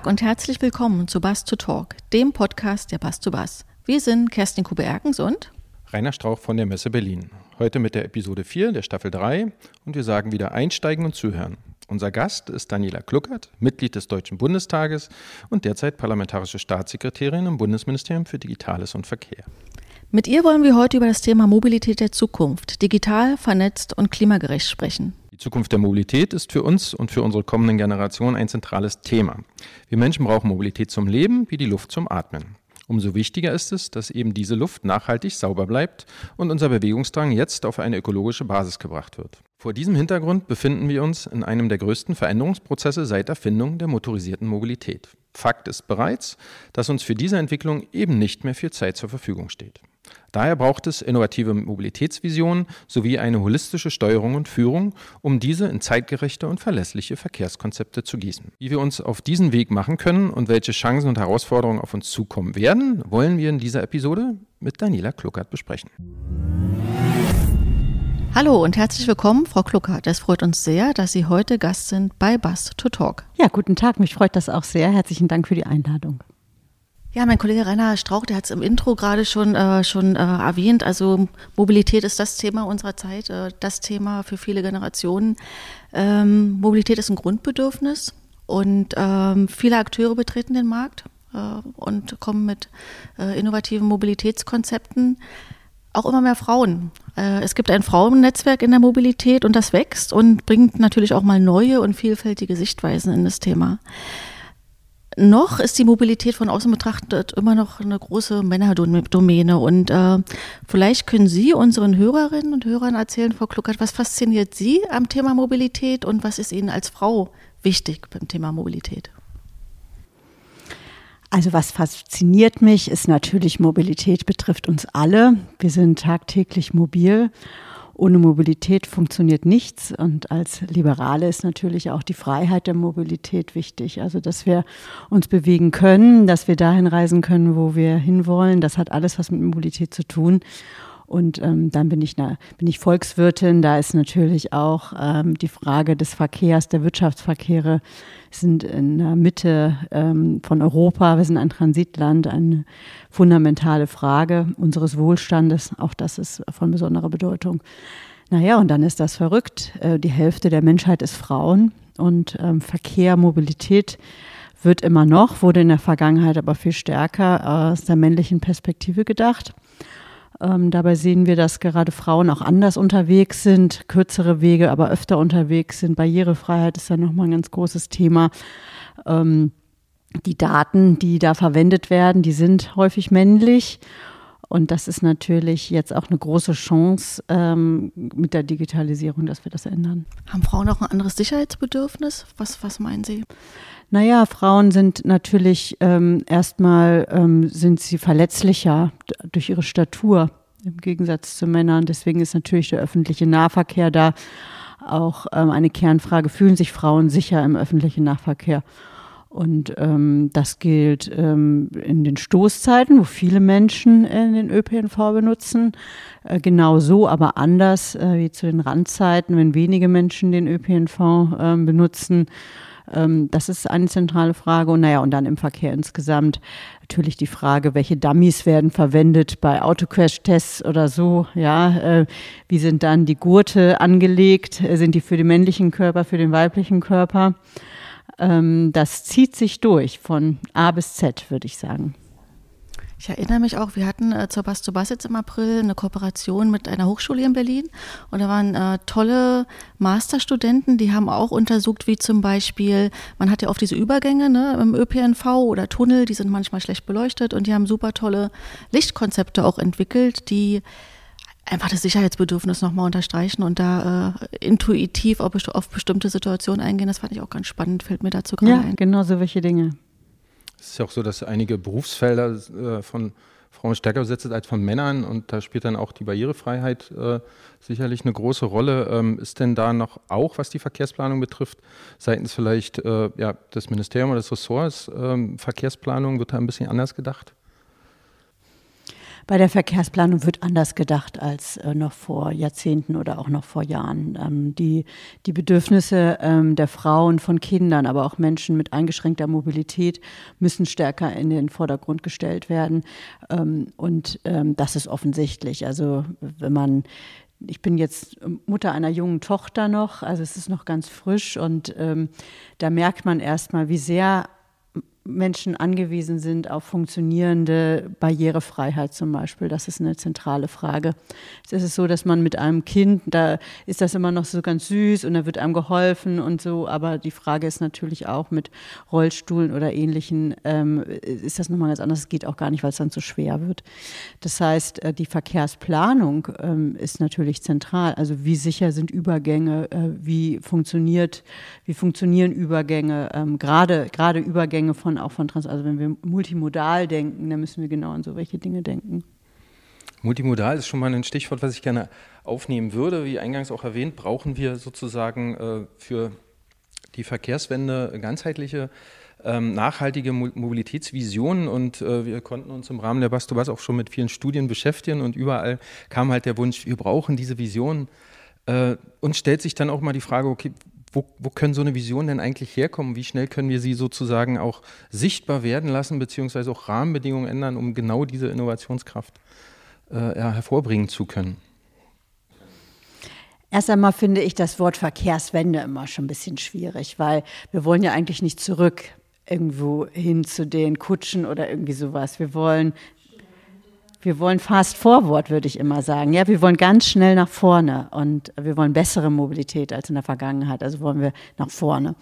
Tag und herzlich willkommen zu Bass to Talk, dem Podcast der Bass to Bass. Wir sind Kerstin Kube-Erkens und Rainer Strauch von der Messe Berlin. Heute mit der Episode 4 der Staffel 3 und wir sagen wieder einsteigen und zuhören. Unser Gast ist Daniela Kluckert, Mitglied des Deutschen Bundestages und derzeit parlamentarische Staatssekretärin im Bundesministerium für Digitales und Verkehr. Mit ihr wollen wir heute über das Thema Mobilität der Zukunft, digital, vernetzt und klimagerecht sprechen. Zukunft der Mobilität ist für uns und für unsere kommenden Generationen ein zentrales Thema. Wir Menschen brauchen Mobilität zum Leben wie die Luft zum Atmen. Umso wichtiger ist es, dass eben diese Luft nachhaltig sauber bleibt und unser Bewegungsdrang jetzt auf eine ökologische Basis gebracht wird. Vor diesem Hintergrund befinden wir uns in einem der größten Veränderungsprozesse seit Erfindung der motorisierten Mobilität. Fakt ist bereits, dass uns für diese Entwicklung eben nicht mehr viel Zeit zur Verfügung steht. Daher braucht es innovative Mobilitätsvisionen sowie eine holistische Steuerung und Führung, um diese in zeitgerechte und verlässliche Verkehrskonzepte zu gießen. Wie wir uns auf diesen Weg machen können und welche Chancen und Herausforderungen auf uns zukommen werden, wollen wir in dieser Episode mit Daniela Kluckert besprechen. Hallo und herzlich willkommen, Frau Kluckert. Es freut uns sehr, dass Sie heute Gast sind bei Bus to Talk. Ja, guten Tag. Mich freut das auch sehr. Herzlichen Dank für die Einladung. Ja, mein Kollege Rainer Strauch, der hat es im Intro gerade schon, äh, schon äh, erwähnt. Also Mobilität ist das Thema unserer Zeit, äh, das Thema für viele Generationen. Ähm, Mobilität ist ein Grundbedürfnis und ähm, viele Akteure betreten den Markt äh, und kommen mit äh, innovativen Mobilitätskonzepten. Auch immer mehr Frauen. Äh, es gibt ein Frauennetzwerk in der Mobilität und das wächst und bringt natürlich auch mal neue und vielfältige Sichtweisen in das Thema noch ist die Mobilität von außen betrachtet immer noch eine große Männerdomäne. Und äh, vielleicht können Sie unseren Hörerinnen und Hörern erzählen, Frau Kluckert, was fasziniert Sie am Thema Mobilität und was ist Ihnen als Frau wichtig beim Thema Mobilität? Also was fasziniert mich, ist natürlich Mobilität betrifft uns alle. Wir sind tagtäglich mobil ohne Mobilität funktioniert nichts. Und als Liberale ist natürlich auch die Freiheit der Mobilität wichtig. Also, dass wir uns bewegen können, dass wir dahin reisen können, wo wir hinwollen. Das hat alles was mit Mobilität zu tun. Und ähm, dann bin ich, na, bin ich Volkswirtin. Da ist natürlich auch ähm, die Frage des Verkehrs, der Wirtschaftsverkehre sind in der Mitte ähm, von Europa. Wir sind ein Transitland, eine fundamentale Frage unseres Wohlstandes. Auch das ist von besonderer Bedeutung. Naja, und dann ist das verrückt. Äh, die Hälfte der Menschheit ist Frauen und ähm, Verkehr, Mobilität wird immer noch, wurde in der Vergangenheit aber viel stärker aus der männlichen Perspektive gedacht. Ähm, dabei sehen wir, dass gerade Frauen auch anders unterwegs sind, kürzere Wege, aber öfter unterwegs sind. Barrierefreiheit ist ja nochmal ein ganz großes Thema. Ähm, die Daten, die da verwendet werden, die sind häufig männlich. Und das ist natürlich jetzt auch eine große Chance ähm, mit der Digitalisierung, dass wir das ändern. Haben Frauen auch ein anderes Sicherheitsbedürfnis? Was, was meinen Sie? Naja, Frauen sind natürlich ähm, erstmal ähm, sind sie verletzlicher durch ihre Statur im Gegensatz zu Männern. Deswegen ist natürlich der öffentliche Nahverkehr da auch ähm, eine Kernfrage. Fühlen sich Frauen sicher im öffentlichen Nahverkehr? Und ähm, das gilt ähm, in den Stoßzeiten, wo viele Menschen äh, den ÖPNV benutzen. Äh, genau aber anders äh, wie zu den Randzeiten, wenn wenige Menschen den ÖPNV äh, benutzen. Ähm, das ist eine zentrale Frage. Und naja, und dann im Verkehr insgesamt natürlich die Frage, welche Dummies werden verwendet bei Autocrash-Tests oder so. Ja, äh, wie sind dann die Gurte angelegt? Sind die für den männlichen Körper, für den weiblichen Körper? Ähm, das zieht sich durch von A bis Z, würde ich sagen. Ich erinnere mich auch, wir hatten äh, zur Bass zu Bass jetzt im April eine Kooperation mit einer Hochschule in Berlin und da waren äh, tolle Masterstudenten, die haben auch untersucht, wie zum Beispiel, man hat ja oft diese Übergänge ne, im ÖPNV oder Tunnel, die sind manchmal schlecht beleuchtet und die haben super tolle Lichtkonzepte auch entwickelt, die einfach das Sicherheitsbedürfnis nochmal unterstreichen und da äh, intuitiv auf, auf, bestimmte Situationen eingehen. Das fand ich auch ganz spannend, fällt mir dazu gerade ja, ein. Genau so welche Dinge. Es ist ja auch so, dass einige Berufsfelder äh, von Frauen stärker besetzt sind als von Männern und da spielt dann auch die Barrierefreiheit äh, sicherlich eine große Rolle. Ähm, ist denn da noch auch, was die Verkehrsplanung betrifft, seitens vielleicht äh, ja, des Ministeriums oder des Ressorts ähm, Verkehrsplanung, wird da ein bisschen anders gedacht? Bei der Verkehrsplanung wird anders gedacht als äh, noch vor Jahrzehnten oder auch noch vor Jahren. Ähm, die, die Bedürfnisse ähm, der Frauen, von Kindern, aber auch Menschen mit eingeschränkter Mobilität müssen stärker in den Vordergrund gestellt werden. Ähm, und ähm, das ist offensichtlich. Also wenn man ich bin jetzt Mutter einer jungen Tochter noch, also es ist noch ganz frisch und ähm, da merkt man erstmal, wie sehr Menschen angewiesen sind auf funktionierende Barrierefreiheit zum Beispiel. Das ist eine zentrale Frage. Es ist so, dass man mit einem Kind, da ist das immer noch so ganz süß und da wird einem geholfen und so, aber die Frage ist natürlich auch mit Rollstuhlen oder ähnlichen, ähm, ist das nochmal ganz anders. Es geht auch gar nicht, weil es dann zu schwer wird. Das heißt, äh, die Verkehrsplanung ähm, ist natürlich zentral. Also wie sicher sind Übergänge, äh, wie funktioniert, wie funktionieren Übergänge, ähm, gerade, gerade Übergänge von auch von Trans, also wenn wir multimodal denken, dann müssen wir genau an so welche Dinge denken. Multimodal ist schon mal ein Stichwort, was ich gerne aufnehmen würde. Wie eingangs auch erwähnt, brauchen wir sozusagen äh, für die Verkehrswende ganzheitliche ähm, nachhaltige Mobilitätsvisionen und äh, wir konnten uns im Rahmen der Bastobas auch schon mit vielen Studien beschäftigen und überall kam halt der Wunsch, wir brauchen diese Vision. Äh, uns stellt sich dann auch mal die Frage, okay, wo, wo können so eine Vision denn eigentlich herkommen? Wie schnell können wir sie sozusagen auch sichtbar werden lassen, beziehungsweise auch Rahmenbedingungen ändern, um genau diese Innovationskraft äh, hervorbringen zu können? Erst einmal finde ich das Wort Verkehrswende immer schon ein bisschen schwierig, weil wir wollen ja eigentlich nicht zurück irgendwo hin zu den Kutschen oder irgendwie sowas. Wir wollen wir wollen fast forward, würde ich immer sagen. Ja, wir wollen ganz schnell nach vorne und wir wollen bessere Mobilität als in der Vergangenheit. Also wollen wir nach vorne.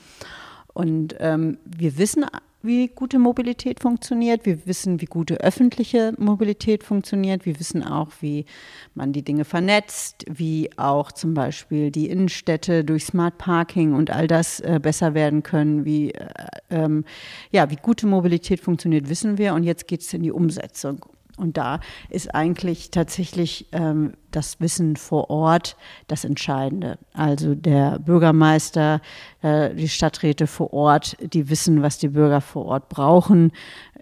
Und ähm, wir wissen, wie gute Mobilität funktioniert. Wir wissen, wie gute öffentliche Mobilität funktioniert. Wir wissen auch, wie man die Dinge vernetzt, wie auch zum Beispiel die Innenstädte durch Smart Parking und all das äh, besser werden können. Wie, äh, ähm, ja, wie gute Mobilität funktioniert, wissen wir. Und jetzt geht es in die Umsetzung. Und da ist eigentlich tatsächlich ähm, das Wissen vor Ort das Entscheidende. Also der Bürgermeister, äh, die Stadträte vor Ort, die wissen, was die Bürger vor Ort brauchen,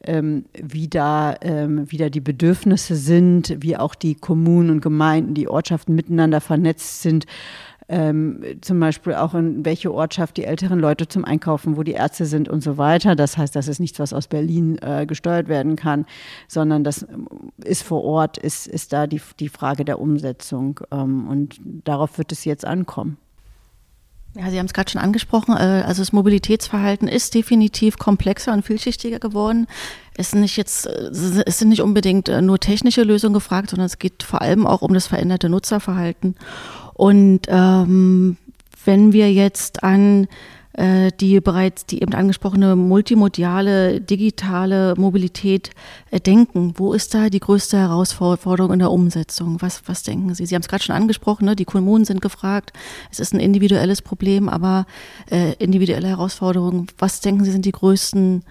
ähm, wie, da, ähm, wie da die Bedürfnisse sind, wie auch die Kommunen und Gemeinden, die Ortschaften miteinander vernetzt sind ähm, zum Beispiel auch in welche Ortschaft die älteren Leute zum Einkaufen, wo die Ärzte sind und so weiter. Das heißt, das ist nichts, was aus Berlin äh, gesteuert werden kann, sondern das ähm, ist vor Ort, ist, ist da die, die Frage der Umsetzung. Ähm, und darauf wird es jetzt ankommen. Ja, Sie haben es gerade schon angesprochen. Äh, also das Mobilitätsverhalten ist definitiv komplexer und vielschichtiger geworden. Es sind nicht jetzt, äh, es sind nicht unbedingt äh, nur technische Lösungen gefragt, sondern es geht vor allem auch um das veränderte Nutzerverhalten. Und ähm, wenn wir jetzt an äh, die bereits die eben angesprochene multimodiale digitale Mobilität äh, denken, wo ist da die größte Herausforderung in der Umsetzung? Was, was denken Sie? Sie haben es gerade schon angesprochen, ne? die Kommunen sind gefragt. Es ist ein individuelles Problem, aber äh, individuelle Herausforderungen. Was denken Sie sind die größten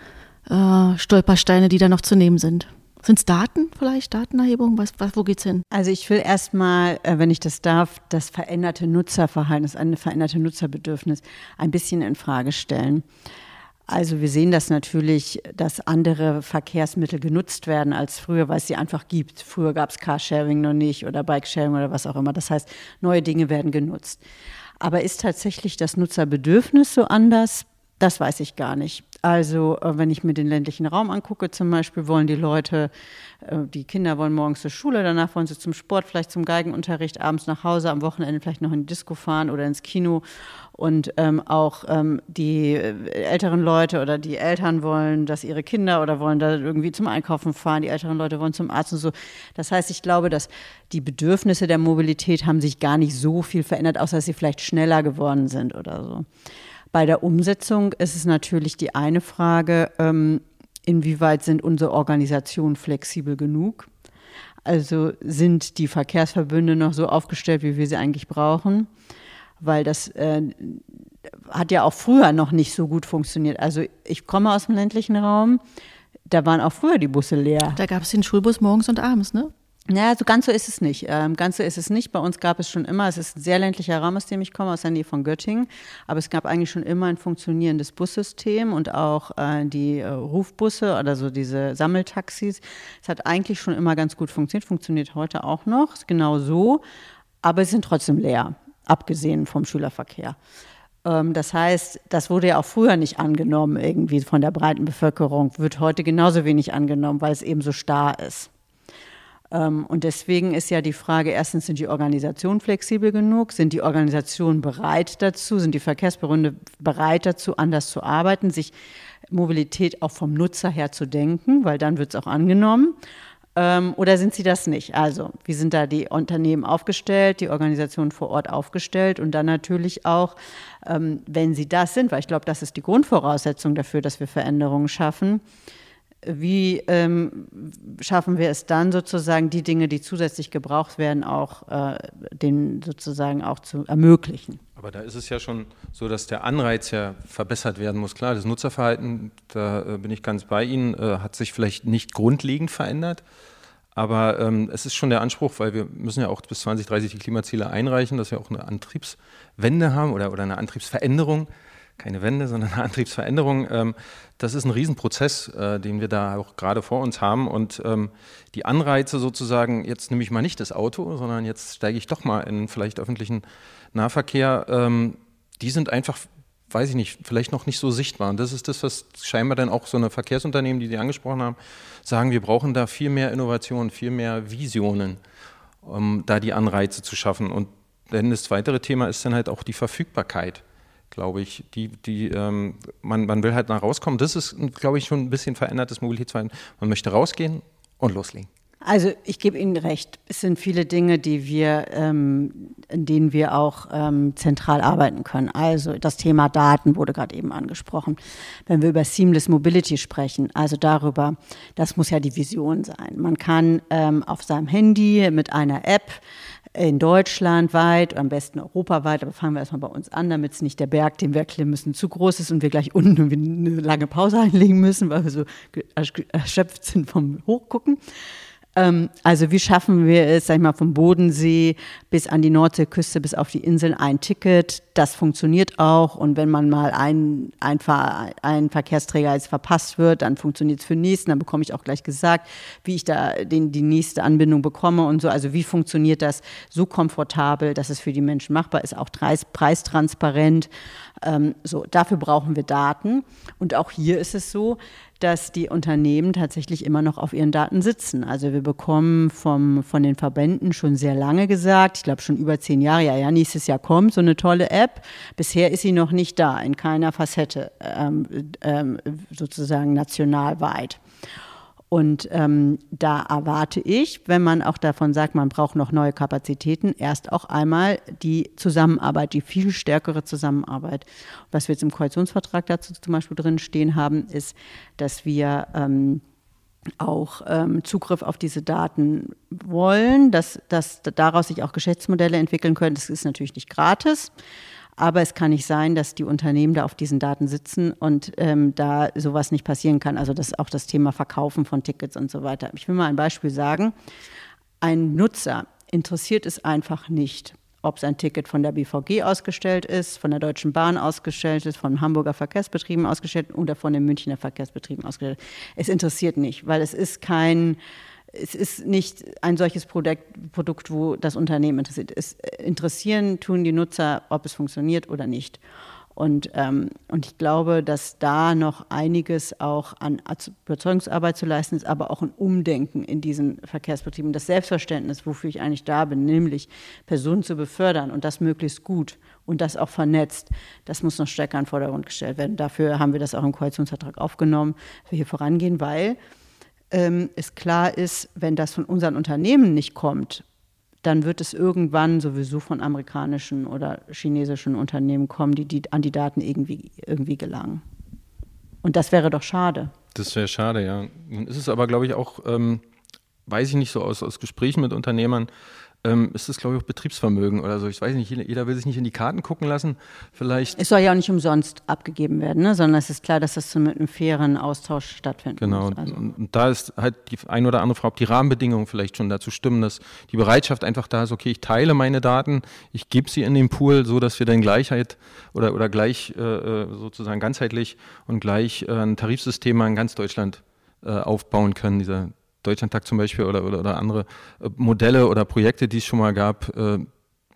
äh, Stolpersteine, die da noch zu nehmen sind? Sind es Daten vielleicht, Datenerhebung? Was, was, wo geht's hin? Also ich will erstmal, äh, wenn ich das darf, das veränderte Nutzerverhalten, das eine veränderte Nutzerbedürfnis ein bisschen in Frage stellen. Also wir sehen das natürlich, dass andere Verkehrsmittel genutzt werden als früher, weil es sie einfach gibt. Früher gab es Carsharing noch nicht oder Bikesharing oder was auch immer. Das heißt, neue Dinge werden genutzt. Aber ist tatsächlich das Nutzerbedürfnis so anders? Das weiß ich gar nicht. Also äh, wenn ich mir den ländlichen Raum angucke, zum Beispiel wollen die Leute, äh, die Kinder wollen morgens zur Schule, danach wollen sie zum Sport, vielleicht zum Geigenunterricht, abends nach Hause, am Wochenende vielleicht noch in die Disco fahren oder ins Kino. Und ähm, auch ähm, die äh, älteren Leute oder die Eltern wollen, dass ihre Kinder oder wollen da irgendwie zum Einkaufen fahren, die älteren Leute wollen zum Arzt und so. Das heißt, ich glaube, dass die Bedürfnisse der Mobilität haben sich gar nicht so viel verändert, außer dass sie vielleicht schneller geworden sind oder so. Bei der Umsetzung ist es natürlich die eine Frage, ähm, inwieweit sind unsere Organisationen flexibel genug? Also sind die Verkehrsverbünde noch so aufgestellt, wie wir sie eigentlich brauchen? Weil das äh, hat ja auch früher noch nicht so gut funktioniert. Also ich komme aus dem ländlichen Raum, da waren auch früher die Busse leer. Da gab es den Schulbus morgens und abends, ne? Naja, so ganz so ist es nicht. Ähm, ganz so ist es nicht. Bei uns gab es schon immer, es ist ein sehr ländlicher Raum, aus dem ich komme, aus der Nähe von Göttingen, aber es gab eigentlich schon immer ein funktionierendes Bussystem und auch äh, die äh, Rufbusse oder so diese Sammeltaxis. Es hat eigentlich schon immer ganz gut funktioniert, funktioniert heute auch noch, genau so, aber es sind trotzdem leer, abgesehen vom Schülerverkehr. Ähm, das heißt, das wurde ja auch früher nicht angenommen, irgendwie von der breiten Bevölkerung, wird heute genauso wenig angenommen, weil es eben so starr ist. Ähm, und deswegen ist ja die Frage, erstens, sind die Organisationen flexibel genug? Sind die Organisationen bereit dazu? Sind die Verkehrsbehörden bereit dazu, anders zu arbeiten, sich Mobilität auch vom Nutzer her zu denken, weil dann wird es auch angenommen? Ähm, oder sind sie das nicht? Also, wie sind da die Unternehmen aufgestellt, die Organisationen vor Ort aufgestellt und dann natürlich auch, ähm, wenn sie das sind, weil ich glaube, das ist die Grundvoraussetzung dafür, dass wir Veränderungen schaffen, wie ähm, schaffen wir es dann sozusagen, die Dinge, die zusätzlich gebraucht werden, auch äh, den sozusagen auch zu ermöglichen? Aber da ist es ja schon so, dass der Anreiz ja verbessert werden muss. Klar, das Nutzerverhalten, da äh, bin ich ganz bei Ihnen, äh, hat sich vielleicht nicht grundlegend verändert. Aber ähm, es ist schon der Anspruch, weil wir müssen ja auch bis 2030 die Klimaziele einreichen, dass wir auch eine Antriebswende haben oder, oder eine Antriebsveränderung keine Wende, sondern eine Antriebsveränderung. Ähm, das ist ein Riesenprozess, äh, den wir da auch gerade vor uns haben. Und ähm, die Anreize sozusagen, jetzt nehme ich mal nicht das Auto, sondern jetzt steige ich doch mal in vielleicht öffentlichen Nahverkehr, ähm, die sind einfach, weiß ich nicht, vielleicht noch nicht so sichtbar. Und das ist das, was scheinbar dann auch so eine Verkehrsunternehmen, die Sie angesprochen haben, sagen, wir brauchen da viel mehr Innovation, viel mehr Visionen, um da die Anreize zu schaffen. Und denn das weitere Thema ist dann halt auch die Verfügbarkeit glaube ich. Die, die, ähm, man, man will halt nach rauskommen. Das ist, glaube ich, schon ein bisschen verändertes Mobilitätsverhalten. Man möchte rausgehen und loslegen. Also ich gebe Ihnen recht. Es sind viele Dinge, die wir, ähm, in denen wir auch ähm, zentral arbeiten können. Also das Thema Daten wurde gerade eben angesprochen. Wenn wir über Seamless Mobility sprechen, also darüber, das muss ja die Vision sein. Man kann ähm, auf seinem Handy mit einer App in Deutschland weit, am besten europaweit, aber fangen wir erstmal bei uns an, damit es nicht der Berg, den wir klimmen müssen, zu groß ist und wir gleich unten eine lange Pause einlegen müssen, weil wir so erschöpft sind vom Hochgucken. Ähm, also wie schaffen wir es, sag ich mal, vom Bodensee bis an die Nordseeküste, bis auf die Inseln ein Ticket. Das funktioniert auch. Und wenn man mal ein, ein, ein Verkehrsträger jetzt verpasst wird, dann funktioniert es für den nächsten. Dann bekomme ich auch gleich gesagt, wie ich da den, die nächste Anbindung bekomme und so. Also wie funktioniert das so komfortabel, dass es für die Menschen machbar ist, auch preistransparent. Ähm, so, dafür brauchen wir Daten. Und auch hier ist es so, dass die Unternehmen tatsächlich immer noch auf ihren Daten sitzen. Also wir bekommen vom, von den Verbänden schon sehr lange gesagt, ich glaube schon über zehn Jahre, ja, ja, nächstes Jahr kommt so eine tolle App. Bisher ist sie noch nicht da, in keiner Facette, ähm, ähm, sozusagen nationalweit. Und ähm, da erwarte ich, wenn man auch davon sagt, man braucht noch neue Kapazitäten, erst auch einmal die Zusammenarbeit, die viel stärkere Zusammenarbeit. Was wir jetzt im Koalitionsvertrag dazu zum Beispiel drin stehen haben, ist, dass wir ähm, auch ähm, Zugriff auf diese Daten wollen, dass, dass daraus sich auch Geschäftsmodelle entwickeln können. Das ist natürlich nicht gratis. Aber es kann nicht sein, dass die Unternehmen da auf diesen Daten sitzen und ähm, da sowas nicht passieren kann. Also das auch das Thema Verkaufen von Tickets und so weiter. Ich will mal ein Beispiel sagen. Ein Nutzer interessiert es einfach nicht, ob es ein Ticket von der BVG ausgestellt ist, von der Deutschen Bahn ausgestellt ist, von Hamburger Verkehrsbetrieben ausgestellt oder von den Münchner Verkehrsbetrieben ausgestellt. Es interessiert nicht, weil es ist kein es ist nicht ein solches Produkt, Produkt, wo das Unternehmen interessiert ist. Interessieren tun die Nutzer, ob es funktioniert oder nicht. Und, ähm, und ich glaube, dass da noch einiges auch an Überzeugungsarbeit zu leisten ist, aber auch ein Umdenken in diesen Verkehrsbetrieben. Das Selbstverständnis, wofür ich eigentlich da bin, nämlich Personen zu befördern und das möglichst gut und das auch vernetzt, das muss noch stärker in den Vordergrund gestellt werden. Dafür haben wir das auch im Koalitionsvertrag aufgenommen, dass wir hier vorangehen, weil ähm, es klar ist, wenn das von unseren Unternehmen nicht kommt, dann wird es irgendwann sowieso von amerikanischen oder chinesischen Unternehmen kommen, die, die an die Daten irgendwie, irgendwie gelangen. Und das wäre doch schade. Das wäre schade, ja. Nun ist es aber, glaube ich, auch, ähm, weiß ich nicht so aus, aus Gesprächen mit Unternehmern, ähm, ist es, glaube ich, auch Betriebsvermögen oder so. Ich weiß nicht, jeder will sich nicht in die Karten gucken lassen. Vielleicht. Es soll ja auch nicht umsonst abgegeben werden, ne? sondern es ist klar, dass das mit einem fairen Austausch stattfindet. Genau. Also. Und da ist halt die ein oder andere Frage, ob die Rahmenbedingungen vielleicht schon dazu stimmen, dass die Bereitschaft einfach da ist, okay, ich teile meine Daten, ich gebe sie in den Pool, so dass wir dann Gleichheit oder, oder gleich äh, äh sozusagen ganzheitlich und gleich äh, ein Tarifsystem in ganz Deutschland äh, aufbauen können, dieser Deutschlandtag zum Beispiel oder, oder, oder andere äh, Modelle oder Projekte, die es schon mal gab. Äh,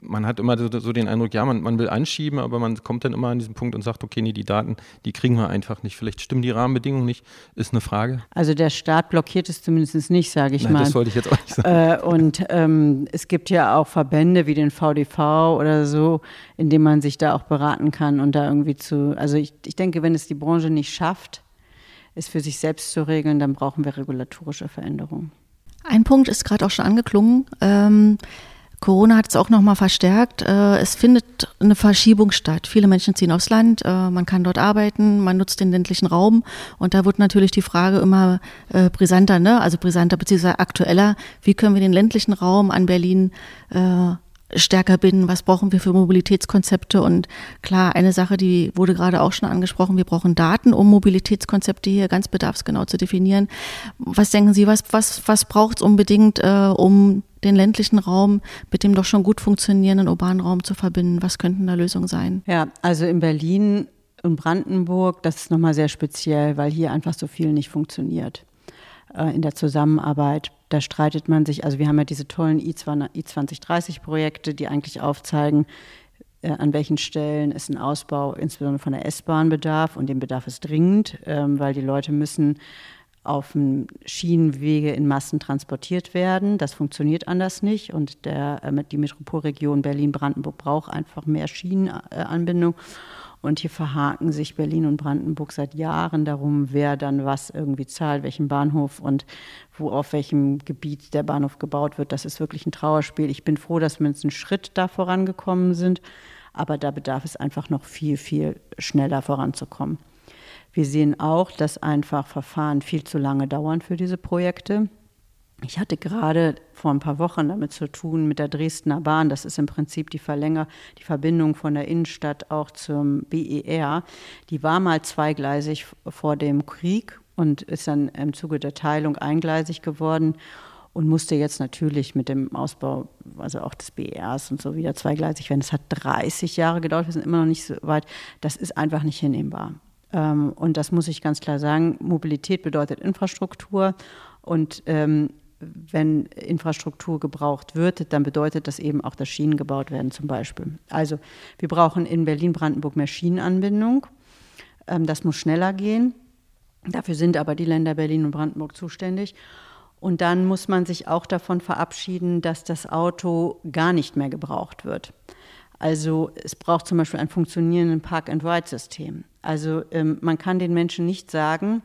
man hat immer so, so, den Eindruck, ja, man, man will anschieben, aber man kommt dann immer an diesen Punkt und sagt, okay, nee, die Daten, die kriegen wir einfach nicht. Vielleicht stimmen die Rahmenbedingungen nicht, ist eine Frage. Also der Staat blockiert es zumindest nicht, sage ich Nein, mal. Das wollte ich jetzt auch nicht sagen. Äh, und ähm, es gibt ja auch Verbände wie den VDV oder so, in denen man sich da auch beraten kann und da irgendwie zu, also ich, ich denke, wenn es die Branche nicht schafft, es für sich selbst zu regeln, dann brauchen wir regulatorische Veränderungen. Ein Punkt ist gerade auch schon angeklungen. Ähm, Corona hat es auch nochmal verstärkt. Äh, es findet eine Verschiebung statt. Viele Menschen ziehen aufs Land, äh, man kann dort arbeiten, man nutzt den ländlichen Raum und da wird natürlich die Frage immer äh, brisanter, ne? also brisanter bzw. aktueller. Wie können wir den ländlichen Raum an Berlin stärker binden, was brauchen wir für Mobilitätskonzepte und klar, eine Sache, die wurde gerade auch schon angesprochen, wir brauchen Daten, um Mobilitätskonzepte hier ganz bedarfsgenau zu definieren. Was denken Sie, was, was, was braucht es unbedingt, äh, um den ländlichen Raum mit dem doch schon gut funktionierenden urbanen Raum zu verbinden? Was könnten da Lösungen sein? Ja, also in Berlin und Brandenburg, das ist nochmal sehr speziell, weil hier einfach so viel nicht funktioniert äh, in der Zusammenarbeit da streitet man sich, also wir haben ja diese tollen I2030-Projekte, die eigentlich aufzeigen, äh, an welchen Stellen ist ein Ausbau insbesondere von der S-Bahn bedarf und den Bedarf ist dringend, ähm, weil die Leute müssen auf dem Schienenwege in Massen transportiert werden. Das funktioniert anders nicht und der, äh, die Metropolregion Berlin-Brandenburg braucht einfach mehr Schienenanbindung. Und hier verhaken sich Berlin und Brandenburg seit Jahren darum, wer dann was irgendwie zahlt, welchen Bahnhof und wo auf welchem Gebiet der Bahnhof gebaut wird. Das ist wirklich ein Trauerspiel. Ich bin froh, dass wir jetzt einen Schritt da vorangekommen sind, aber da bedarf es einfach noch viel, viel schneller voranzukommen. Wir sehen auch, dass einfach Verfahren viel zu lange dauern für diese Projekte. Ich hatte gerade vor ein paar Wochen damit zu tun mit der Dresdner Bahn. Das ist im Prinzip die Verlänger, die Verbindung von der Innenstadt auch zum BER. Die war mal zweigleisig vor dem Krieg und ist dann im Zuge der Teilung eingleisig geworden und musste jetzt natürlich mit dem Ausbau, also auch des BERs und so wieder zweigleisig werden. Es hat 30 Jahre gedauert, wir sind immer noch nicht so weit. Das ist einfach nicht hinnehmbar. Ähm, und das muss ich ganz klar sagen. Mobilität bedeutet Infrastruktur und ähm, wenn Infrastruktur gebraucht wird, dann bedeutet das eben auch, dass Schienen gebaut werden zum Beispiel. Also wir brauchen in Berlin-Brandenburg mehr Schienenanbindung. Ähm, das muss schneller gehen. Dafür sind aber die Länder Berlin und Brandenburg zuständig. Und dann muss man sich auch davon verabschieden, dass das Auto gar nicht mehr gebraucht wird. Also es braucht zum Beispiel ein funktionierendes Park-and-Ride-System. Also ähm, man kann den Menschen nicht sagen,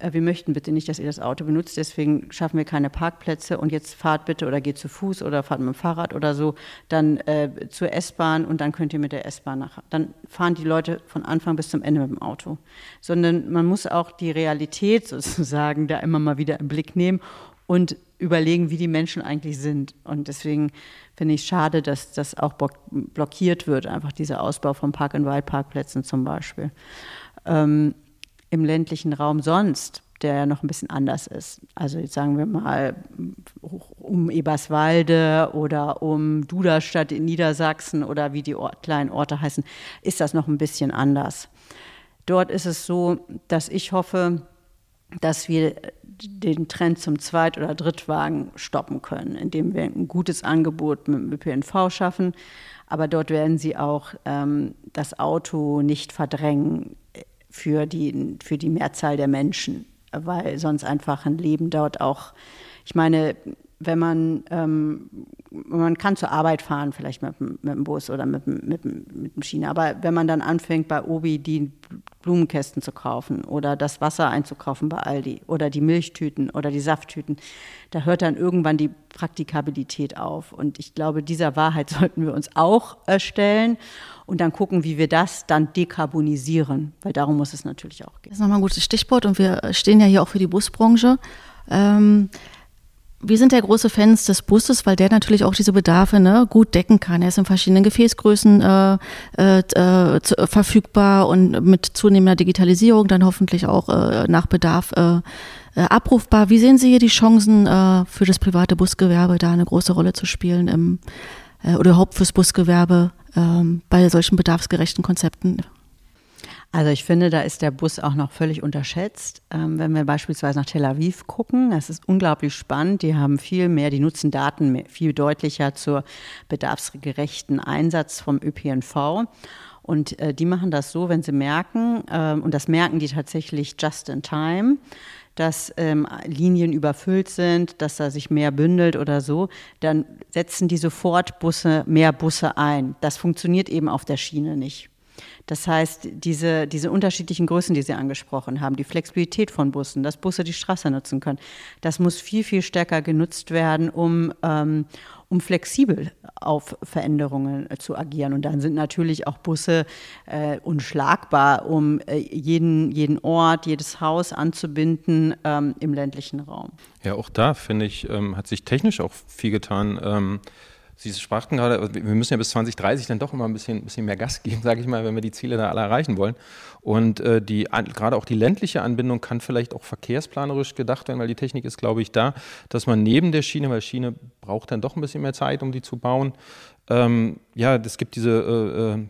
äh, wir möchten bitte nicht, dass ihr das Auto benutzt, deswegen schaffen wir keine Parkplätze und jetzt fahrt bitte oder geht zu Fuß oder fahrt mit dem Fahrrad oder so, dann äh, zur S-Bahn und dann könnt ihr mit der S-Bahn nach. Dann fahren die Leute von Anfang bis zum Ende mit dem Auto. Sondern man muss auch die Realität sozusagen da immer mal wieder im Blick nehmen und überlegen, wie die Menschen eigentlich sind. Und deswegen finde ich schade, dass das auch blockiert wird, einfach dieser Ausbau von Park-and-Ride-Parkplätzen zum Beispiel. Ähm, im ländlichen Raum sonst, der ja noch ein bisschen anders ist. Also jetzt sagen wir mal um Eberswalde oder um Duderstadt in Niedersachsen oder wie die Ort, kleinen Orte heißen, ist das noch ein bisschen anders. Dort ist es so, dass ich hoffe, dass wir den Trend zum Zweit- oder Drittwagen stoppen können, indem wir ein gutes Angebot mit dem ÖPNV schaffen. Aber dort werden sie auch ähm, das Auto nicht verdrängen für die, für die Mehrzahl der Menschen, weil sonst einfach ein Leben dort auch, ich meine, wenn man, ähm, man kann zur Arbeit fahren, vielleicht mit, mit dem Bus oder mit, mit, mit dem Schiene, aber wenn man dann anfängt, bei Obi die Blumenkästen zu kaufen oder das Wasser einzukaufen bei Aldi oder die Milchtüten oder die Safttüten, da hört dann irgendwann die Praktikabilität auf. Und ich glaube, dieser Wahrheit sollten wir uns auch stellen und dann gucken, wie wir das dann dekarbonisieren, weil darum muss es natürlich auch gehen. Das ist nochmal ein gutes Stichwort und wir stehen ja hier auch für die Busbranche. Ähm, Wir sind ja große Fans des Busses, weil der natürlich auch diese Bedarfe ne, gut decken kann. Er ist in verschiedenen Gefäßgrößen äh, äh, äh verfügbar und mit zunehmender Digitalisierung dann hoffentlich auch äh, nach Bedarf äh, äh, abrufbar. Wie sehen Sie hier die Chancen für das private Busgewerbe, da eine große Rolle zu spielen im, oder überhaupt fürs Busgewerbe ähm, bei solchen bedarfsgerechten Konzepten? Also ich finde, da ist der Bus auch noch völlig unterschätzt. Ähm, wenn wir beispielsweise nach Tel Aviv gucken, das ist unglaublich spannend. Die haben viel mehr, die nutzen Daten mehr, viel deutlicher zur bedarfsgerechten Einsatz vom ÖPNV. Und äh, die machen das so, wenn sie merken, äh, und das merken die tatsächlich just in time, dass ähm, Linien überfüllt sind, dass da sich mehr bündelt oder so, dann setzen die sofort Busse, mehr Busse ein. Das funktioniert eben auf der Schiene nicht. Das heißt, diese, diese unterschiedlichen Größen, die Sie angesprochen haben, die Flexibilität von Bussen, dass Busse die Straße nutzen können, das muss viel, viel stärker genutzt werden, um, ähm, um flexibel auf Veränderungen äh, zu agieren. Und dann sind natürlich auch Busse äh, unschlagbar, um äh, jeden, jeden Ort, jedes Haus anzubinden ähm, im ländlichen Raum. Ja, auch da, finde ich, ähm, hat sich technisch auch viel getan. Sie sprachen gerade, wir müssen ja bis 2030 dann doch immer ein bisschen, bisschen mehr Gas geben, sage ich mal, wenn wir die Ziele da alle erreichen wollen. Und äh, die, gerade auch die ländliche Anbindung kann vielleicht auch verkehrsplanerisch gedacht werden, weil die Technik ist, glaube ich, da, dass man neben der Schiene, weil Schiene braucht dann doch ein bisschen mehr Zeit, um die zu bauen. Ähm, ja, es gibt diese äh, äh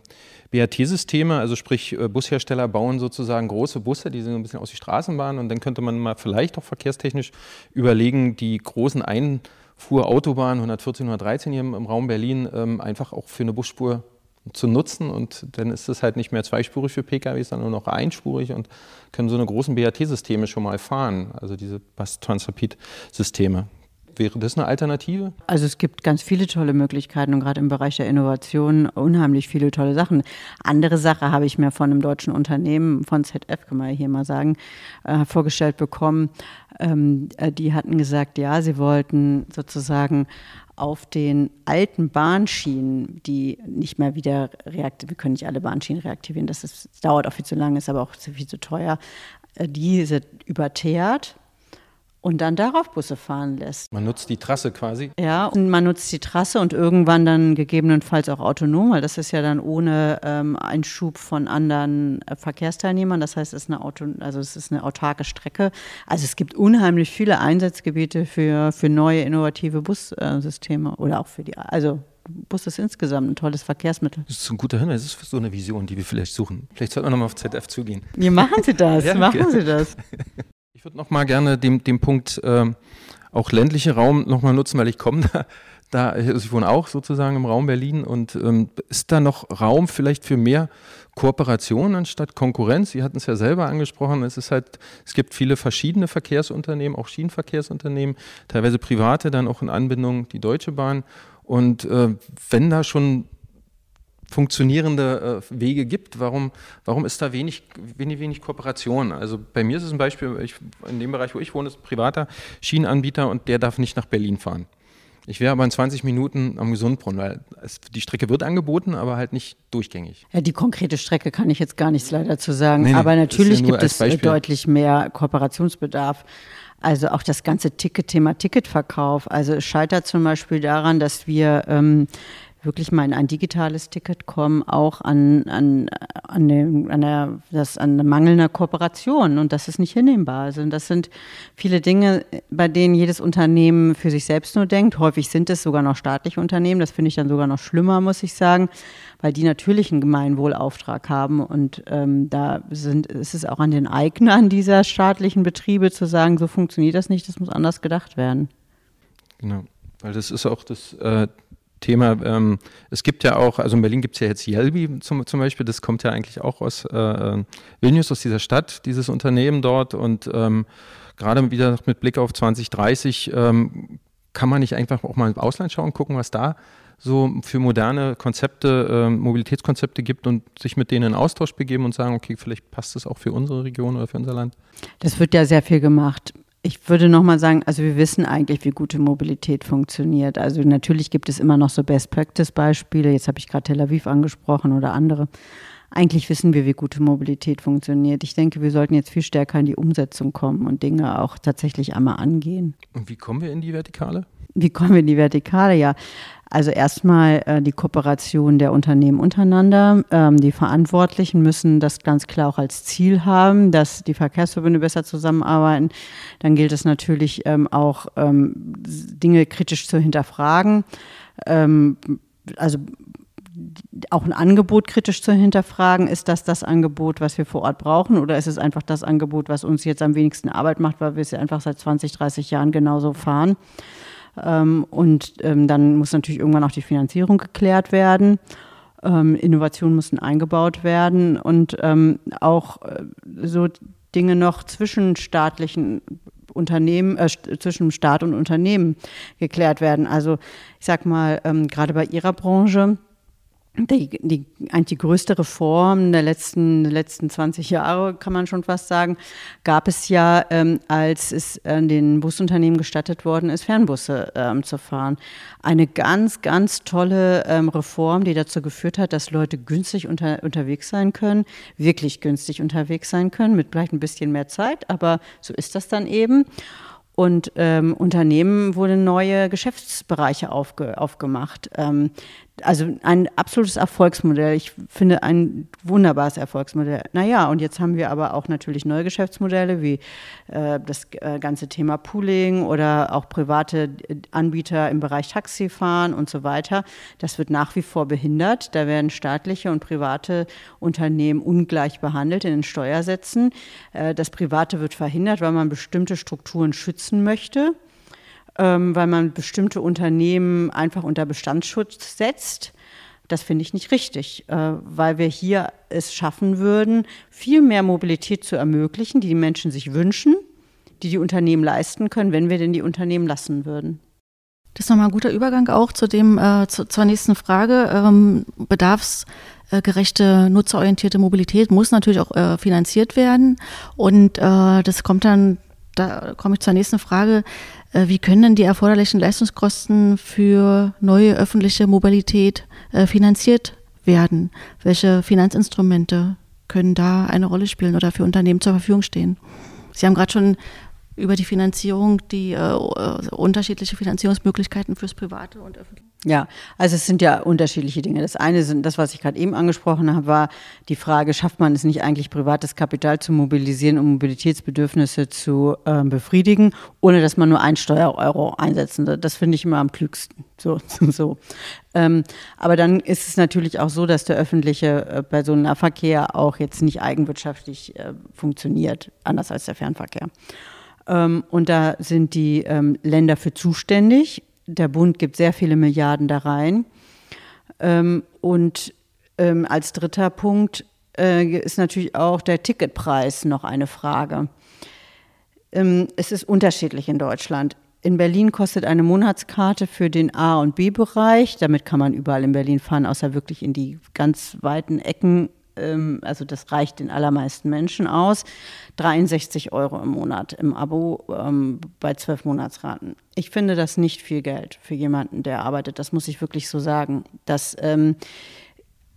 BAT-Systeme, also sprich äh, Bushersteller bauen sozusagen große Busse, die sind ein bisschen aus die Straßenbahn und dann könnte man mal vielleicht auch verkehrstechnisch überlegen, die großen Ein fuhr Autobahn 114, 113 hier im, Raum Berlin ähm, einfach auch für eine Busspur zu nutzen und dann ist es halt nicht mehr zweispurig für PKWs, sondern nur noch einspurig und können so eine großen BAT-Systeme schon mal fahren, also diese Bus-Transrapid-Systeme. Wäre das eine Alternative? Also es gibt ganz viele tolle Möglichkeiten und gerade im Bereich der Innovation unheimlich viele tolle Sachen. Andere Sache habe ich mir von einem deutschen Unternehmen, von ZF kann man hier mal sagen, äh, vorgestellt bekommen. Ähm, äh, die hatten gesagt, ja, sie wollten sozusagen auf den alten Bahnschienen, die nicht mehr wieder reaktivieren, wir können nicht alle Bahnschienen reaktivieren, das, ist, das dauert auch viel zu lange, ist aber auch viel zu teuer, äh, diese überteert und dann darauf Busse fahren lässt. Man nutzt die Trasse quasi? Ja, und man nutzt die Trasse und irgendwann dann gegebenenfalls auch autonom, weil das ist ja dann ohne ähm, Einschub von anderen äh, Verkehrsteilnehmern. Das heißt, es ist eine Auto, also es ist eine autarke Strecke. Also es gibt unheimlich viele Einsatzgebiete für, für neue innovative Bussysteme oder auch für die, also Bus ist insgesamt ein tolles Verkehrsmittel. Das ist ein guter Hinweis. Das ist so eine Vision, die wir vielleicht suchen. Vielleicht sollten wir nochmal auf ZF zugehen. Ja, machen Sie das. ja, machen. Sie das. Ich würde noch mal gerne den, den Punkt äh, auch ländliche Raum noch mal nutzen, weil ich komme da, da also ich wohne auch sozusagen im Raum Berlin und ähm, ist da noch Raum vielleicht für mehr Kooperation anstatt Konkurrenz? Sie hatten es ja selber angesprochen, es ist halt, es gibt viele verschiedene Verkehrsunternehmen, auch Schienenverkehrsunternehmen, teilweise private, dann auch in Anbindung die Deutsche Bahn. Und äh, wenn da schon funktionierende äh, Wege gibt, warum, warum ist da wenig, wenig, wenig Kooperation? Also bei mir ist es ein Beispiel, ich, in dem Bereich, wo ich wohne, ist ein privater Schienenanbieter und der darf nicht nach Berlin fahren. Ich wäre aber in 20 Minuten am Gesundbrunnen, weil es, die Strecke wird angeboten, aber halt nicht durchgängig. Ja, die konkrete Strecke kann ich jetzt gar nichts leider zu sagen. Nee, nee, aber natürlich ja gibt es Beispiel. deutlich mehr Kooperationsbedarf. Also auch das ganze Ticket-Thema Ticketverkauf. Also es scheitert zum Beispiel daran, dass wir ähm, wirklich mal in ein digitales Ticket kommen, auch an, an, an, dem, an, der, das, an mangelnder Kooperation. Und das ist nicht hinnehmbar. Also das sind viele Dinge, bei denen jedes Unternehmen für sich selbst nur denkt. Häufig sind es sogar noch staatliche Unternehmen. Das finde ich dann sogar noch schlimmer, muss ich sagen, weil die natürlich einen Gemeinwohlauftrag haben. Und ähm, da sind, ist es auch an den Eignern dieser staatlichen Betriebe zu sagen, so funktioniert das nicht, das muss anders gedacht werden. Genau. Weil das ist auch das, äh, Thema. Ähm, es gibt ja auch, also in Berlin gibt es ja jetzt Yelby zum, zum Beispiel, das kommt ja eigentlich auch aus äh, äh, Vilnius, aus dieser Stadt, dieses Unternehmen dort. Und ähm, gerade wieder mit Blick auf 2030 ähm, kann man nicht einfach auch mal im Ausland schauen, gucken, was da so für moderne Konzepte, äh, Mobilitätskonzepte gibt und sich mit denen in Austausch begeben und sagen, okay, vielleicht passt das auch für unsere Region oder für unser Land. Das wird ja sehr viel gemacht. Ich würde nochmal sagen, also wir wissen eigentlich, wie gute Mobilität funktioniert. Also natürlich gibt es immer noch so Best-Practice-Beispiele. Jetzt habe ich gerade Tel Aviv angesprochen oder andere. eigentlich wissen wir, wie gute Mobilität funktioniert. Ich denke, wir sollten jetzt viel stärker in die Umsetzung kommen und Dinge auch tatsächlich einmal angehen. Und wie kommen wir in die Vertikale? Wie kommen wir in die Vertikale? Ja, also erstmal äh, die Kooperation der Unternehmen untereinander. Ähm, die Verantwortlichen müssen das ganz klar auch als Ziel haben, dass die Verkehrsverbünde besser zusammenarbeiten. Dann gilt es natürlich ähm, auch, ähm, Dinge kritisch zu hinterfragen. Ähm, also auch ein Angebot kritisch zu hinterfragen. Ist das das Angebot, was wir vor Ort brauchen oder ist es einfach das Angebot, was uns jetzt am wenigsten Arbeit macht, weil wir es einfach seit 20, 30 Jahren genauso fahren? Ähm, und ähm, dann muss natürlich irgendwann auch die Finanzierung geklärt werden. Ähm, Innovationen müssen eingebaut werden und auch äh, so Dinge noch zwischen staatlichen Unternehmen, äh, zwischen Staat und Unternehmen geklärt werden. Also ich sag mal, ähm, gerade bei Ihrer Branche, die, die, eigentlich die größte Reform der letzten, letzten 20 Jahre, kann man schon fast sagen, gab es ja, ähm, als es äh, den Busunternehmen gestattet worden ist, Fernbusse ähm, zu fahren. Eine ganz, ganz tolle ähm, Reform, die dazu geführt hat, dass Leute günstig unter, unterwegs sein können, wirklich günstig unterwegs sein können, mit vielleicht ein bisschen mehr Zeit, aber so ist das dann eben. Und ähm, Unternehmen wurden neue Geschäftsbereiche aufge, aufgemacht. Ähm, also ein absolutes Erfolgsmodell. Ich finde ein wunderbares Erfolgsmodell. Naja, und jetzt haben wir aber auch natürlich neue Geschäftsmodelle wie äh, das äh, ganze Thema Pooling oder auch private Anbieter im Bereich Taxifahren und so weiter. Das wird nach wie vor behindert. Da werden staatliche und private Unternehmen ungleich behandelt in den Steuersätzen. Äh, das Private wird verhindert, weil man bestimmte Strukturen schützen möchte ähm, weil man bestimmte Unternehmen einfach unter Bestandsschutz setzt. Das finde ich nicht richtig, äh, weil wir hier es schaffen würden, viel mehr Mobilität zu ermöglichen, die die Menschen sich wünschen, die die Unternehmen leisten können, wenn wir denn die Unternehmen lassen würden. Das ist nochmal ein guter Übergang auch zu dem, äh, zu, zur nächsten Frage. Ähm, bedarfsgerechte, nutzerorientierte Mobilität muss natürlich auch äh, finanziert werden. Und äh, das kommt dann, da komme ich zur nächsten Frage. Äh, wie können denn die erforderlichen Leistungskosten für neue öffentliche Mobilität äh, finanziert werden? Welche Finanzinstrumente können da eine Rolle spielen oder für Unternehmen zur Verfügung stehen? Sie haben gerade schon über die Finanzierung, die äh, unterschiedliche Finanzierungsmöglichkeiten fürs Private und Öffentliche. Ja, also es sind ja unterschiedliche Dinge. Das eine sind, das, was ich gerade eben angesprochen habe, war die Frage, schafft man es nicht eigentlich, privates Kapital zu mobilisieren, um Mobilitätsbedürfnisse zu äh, befriedigen, ohne dass man nur ein Steuereuro einsetzen will. Das finde ich immer am klügsten. So, so. Ähm, aber dann ist es natürlich auch so, dass der öffentliche äh, Personennahverkehr auch jetzt nicht eigenwirtschaftlich äh, funktioniert, anders als der Fernverkehr. Ähm, und da sind die ähm, Länder für zuständig der Bund gibt sehr viele Milliarden da rein. Ähm, und ähm, als dritter Punkt äh, ist natürlich auch der Ticketpreis noch eine Frage. Ähm, es ist unterschiedlich in Deutschland. In Berlin kostet eine Monatskarte für den A- und B-Bereich, damit kann man überall in Berlin fahren, außer wirklich in die ganz weiten Ecken also das reicht den allermeisten Menschen aus, 63 Euro im Monat im Abo ähm, bei zwölf Monatsraten. Ich finde das nicht viel Geld für jemanden, der arbeitet. Das muss ich wirklich so sagen. Das ähm,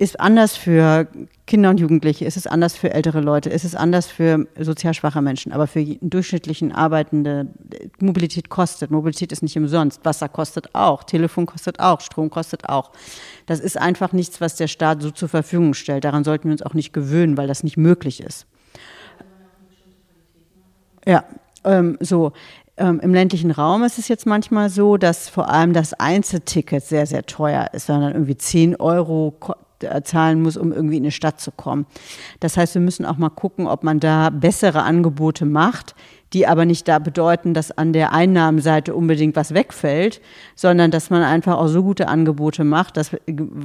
ist anders für Kinder und Jugendliche, ist es anders für ältere Leute, ist es anders für sozial schwache Menschen, aber für einen durchschnittlichen Arbeitende, Mobilität kostet. Mobilität ist nicht umsonst. Wasser kostet auch, Telefon kostet auch, Strom kostet auch. Das ist einfach nichts, was der Staat so zur Verfügung stellt. Daran sollten wir uns auch nicht gewöhnen, weil das nicht möglich ist. Ja, ähm, so. Ähm, Im ländlichen Raum ist es jetzt manchmal so, dass vor allem das Einzelticket sehr, sehr teuer ist, sondern irgendwie 10 Euro zahlen muss, um irgendwie in eine Stadt zu kommen. Das heißt, wir müssen auch mal gucken, ob man da bessere Angebote macht, die aber nicht da bedeuten, dass an der Einnahmenseite unbedingt was wegfällt, sondern dass man einfach auch so gute Angebote macht, dass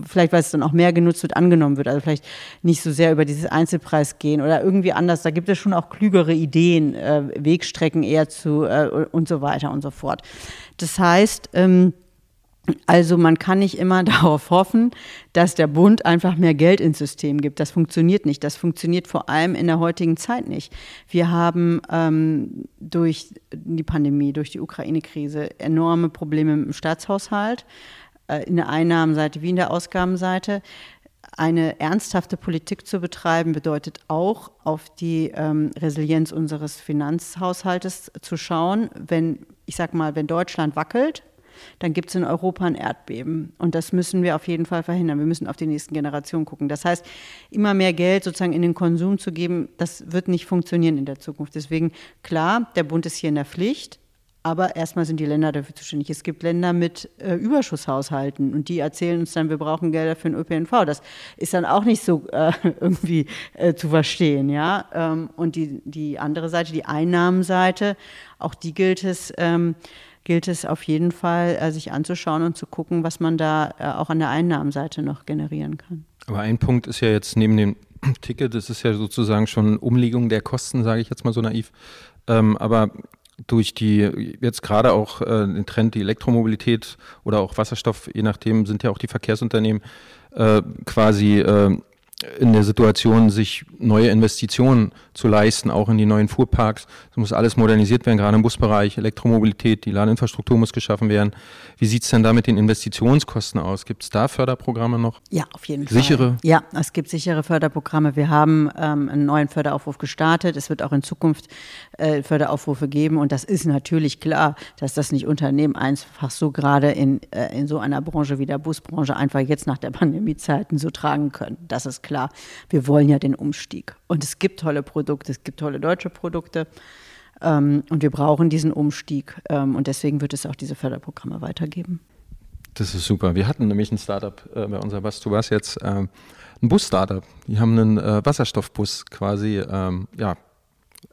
vielleicht, weil es dann auch mehr genutzt wird, angenommen wird. Also vielleicht nicht so sehr über dieses Einzelpreis gehen oder irgendwie anders. Da gibt es schon auch klügere Ideen, äh, Wegstrecken eher zu äh, und so weiter und so fort. Das heißt, ähm, also man kann nicht immer darauf hoffen, dass der Bund einfach mehr Geld ins System gibt. Das funktioniert nicht. Das funktioniert vor allem in der heutigen Zeit nicht. Wir haben ähm, durch die Pandemie, durch die Ukraine-Krise enorme Probleme im Staatshaushalt, äh, in der Einnahmenseite wie in der Ausgabenseite. eine ernsthafte Politik zu betreiben bedeutet auch, auf die ähm, Resilienz unseres Finanzhaushaltes zu schauen. Wenn, ich sag mal, wenn Deutschland wackelt, dann gibt es in Europa ein Erdbeben. Und das müssen wir auf jeden Fall verhindern. Wir müssen auf die nächsten Generationen gucken. Das heißt, immer mehr Geld sozusagen in den Konsum zu geben, das wird nicht funktionieren in der Zukunft. Deswegen, klar, der Bund ist hier in der Pflicht. Aber erstmal sind die Länder dafür zuständig. Es gibt Länder mit äh, Überschusshaushalten und die erzählen uns dann, wir brauchen Gelder für den ÖPNV. Das ist dann auch nicht so äh, irgendwie äh, zu verstehen, ja. Ähm, und die, die andere Seite, die Einnahmenseite, auch die gilt es, ähm, gilt es auf jeden Fall, äh, sich anzuschauen und zu gucken, was man da äh, auch an der Einnahmenseite noch generieren kann. Aber ein Punkt ist ja jetzt neben dem Ticket, das ist ja sozusagen schon Umlegung der Kosten, sage ich jetzt mal so naiv. Ähm, aber durch die jetzt gerade auch äh, den Trend die Elektromobilität oder auch Wasserstoff, je nachdem, sind ja auch die Verkehrsunternehmen äh, quasi äh, in der Situation, sich neue Investitionen zu leisten, auch in die neuen Fuhrparks. Es muss alles modernisiert werden, gerade im Busbereich, Elektromobilität, die Ladeinfrastruktur muss geschaffen werden. Wie sieht es denn da mit den Investitionskosten aus? Gibt es da Förderprogramme noch? Ja, auf jeden sichere? Fall. Ja, es gibt sichere Förderprogramme. Wir haben ähm, einen neuen Förderaufruf gestartet. Es wird auch in Zukunft äh, Förderaufrufe geben. Und das ist natürlich klar, dass das nicht Unternehmen einfach so gerade in, äh, in so einer Branche wie der Busbranche einfach jetzt nach der Pandemiezeiten so tragen können. Das ist klar. Wir wollen ja den Umstieg. Und es gibt tolle Produkte, es gibt tolle deutsche Produkte. Ähm, und wir brauchen diesen Umstieg. Ähm, und deswegen wird es auch diese Förderprogramme weitergeben. Das ist super. Wir hatten nämlich ein Startup äh, bei unserer Bus to Bus jetzt, äh, ein Bus-Startup. Die haben einen äh, Wasserstoffbus quasi, ähm, ja,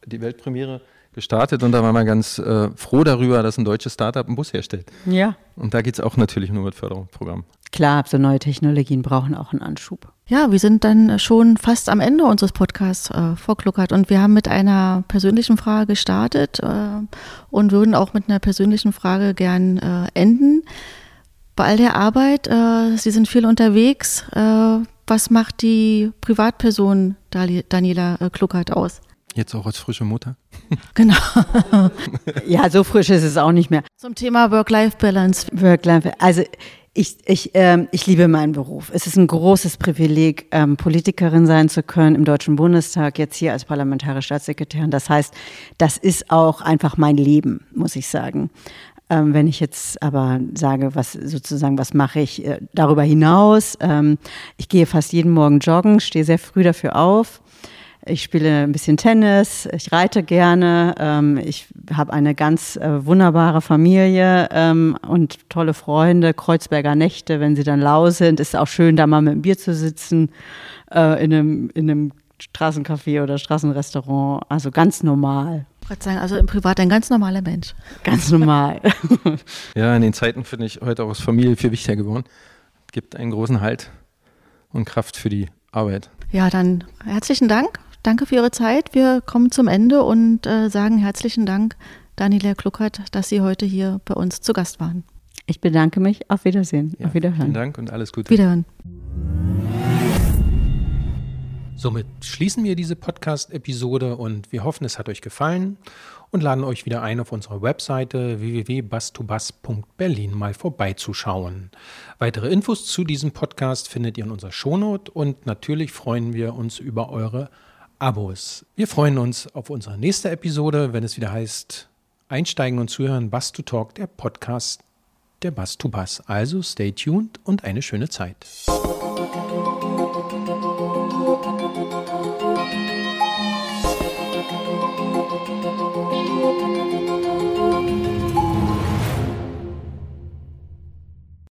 die Weltpremiere gestartet und da waren wir ganz äh, froh darüber, dass ein deutsches Startup einen Bus herstellt. Ja. Und da geht es auch natürlich nur mit Förderprogrammen. Klar, so neue Technologien brauchen auch einen Anschub. Ja, wir sind dann schon fast am Ende unseres Podcasts äh, vorgluckert und wir haben mit einer persönlichen Frage gestartet äh, und würden auch mit einer persönlichen Frage gern äh, enden. Bei all der Arbeit, äh, Sie sind viel unterwegs, äh, was macht die Privatperson Daniela äh, Kluckert aus? Jetzt auch als frische Mutter? Genau. ja, so frisch ist es auch nicht mehr. Zum Thema Work-Life-Balance. Work-Life, also ich, ich, ähm, ich liebe meinen Beruf. Es ist ein großes Privileg, ähm, Politikerin sein zu können im Deutschen Bundestag, jetzt hier als parlamentarische Staatssekretärin. Das heißt, das ist auch einfach mein Leben, muss ich sagen. Ähm, wenn ich jetzt aber sage, was sozusagen, was mache ich äh, darüber hinaus? Ähm, ich gehe fast jeden Morgen joggen, stehe sehr früh dafür auf. Ich spiele ein bisschen Tennis, ich reite gerne, ähm, ich habe eine ganz äh, wunderbare Familie ähm, und tolle Freunde, Kreuzberger Nächte, wenn sie dann lau sind, ist auch schön, da mal mit einem Bier zu sitzen, äh, in, einem, in einem Straßencafé oder Straßenrestaurant, also ganz normal. Ich sagen, also im Privat ein ganz normaler Mensch. Ganz normal. ja, in den Zeiten finde ich heute auch als Familie viel wichtiger geworden. Gibt einen großen Halt und Kraft für die Arbeit. Ja, dann herzlichen Dank Danke für Ihre Zeit. Wir kommen zum Ende und äh, sagen herzlichen Dank, Daniela Kluckert, dass Sie heute hier bei uns zu Gast waren. Ich bedanke mich. Auf Wiedersehen. Ja, Auf Wiederhören. Vielen Dank und alles Gute. Wiederhören. Somit schließen wir diese Podcast-Episode und wir hoffen, es hat euch gefallen und laden euch wieder ein, auf unserer Webseite www.bastobas.berlin mal vorbeizuschauen. Weitere Infos zu diesem Podcast findet ihr in unserer Shownote und natürlich freuen wir uns über eure Abos. Wir freuen uns auf unsere nächste Episode, wenn es wieder heißt Einsteigen und Zuhören, Bass to Talk, der Podcast der Bass to Bass. Also stay tuned und eine schöne Zeit.